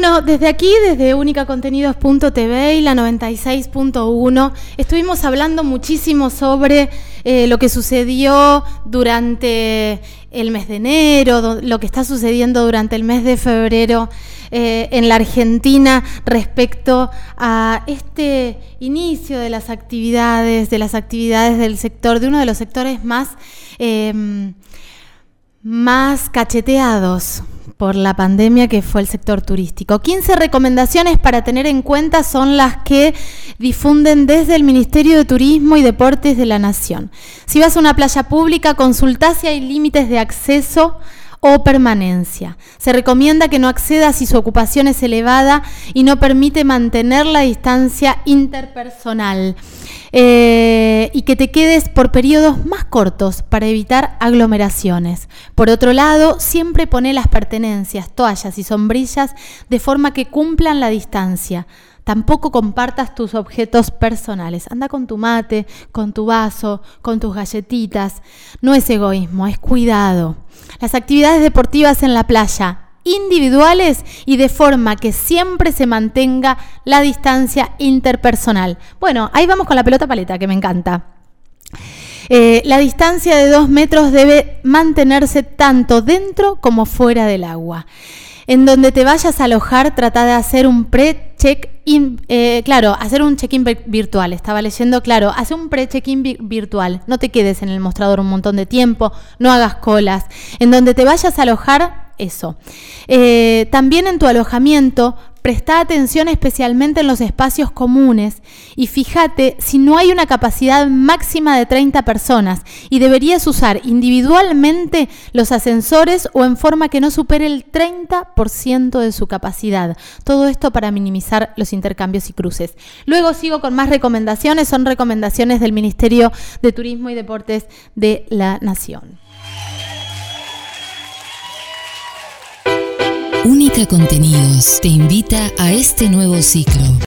Bueno, desde aquí, desde unicacontenidos.tv y la 96.1, estuvimos hablando muchísimo sobre eh, lo que sucedió durante el mes de enero, lo que está sucediendo durante el mes de febrero eh, en la Argentina respecto a este inicio de las actividades, de las actividades del sector, de uno de los sectores más, eh, más cacheteados por la pandemia que fue el sector turístico. 15 recomendaciones para tener en cuenta son las que difunden desde el Ministerio de Turismo y Deportes de la Nación. Si vas a una playa pública, consulta si hay límites de acceso o permanencia. Se recomienda que no acceda si su ocupación es elevada y no permite mantener la distancia interpersonal. Eh, y que te quedes por periodos más cortos para evitar aglomeraciones. Por otro lado, siempre pone las pertenencias, toallas y sombrillas de forma que cumplan la distancia. Tampoco compartas tus objetos personales. Anda con tu mate, con tu vaso, con tus galletitas. No es egoísmo, es cuidado. Las actividades deportivas en la playa individuales y de forma que siempre se mantenga la distancia interpersonal. Bueno, ahí vamos con la pelota paleta, que me encanta. Eh, la distancia de dos metros debe mantenerse tanto dentro como fuera del agua. En donde te vayas a alojar, trata de hacer un eh, claro, hacer un check-in virtual. Estaba leyendo, claro, hace un pre-check-in virtual. No te quedes en el mostrador un montón de tiempo, no hagas colas. En donde te vayas a alojar, eso. Eh, también en tu alojamiento, presta atención especialmente en los espacios comunes y fíjate si no hay una capacidad máxima de 30 personas y deberías usar individualmente los ascensores o en forma que no supere el 30% de su capacidad. Todo esto para minimizar los intercambios y cruces. Luego sigo con más recomendaciones, son recomendaciones del Ministerio de Turismo y Deportes de la Nación. Única Contenidos te invita a este nuevo ciclo.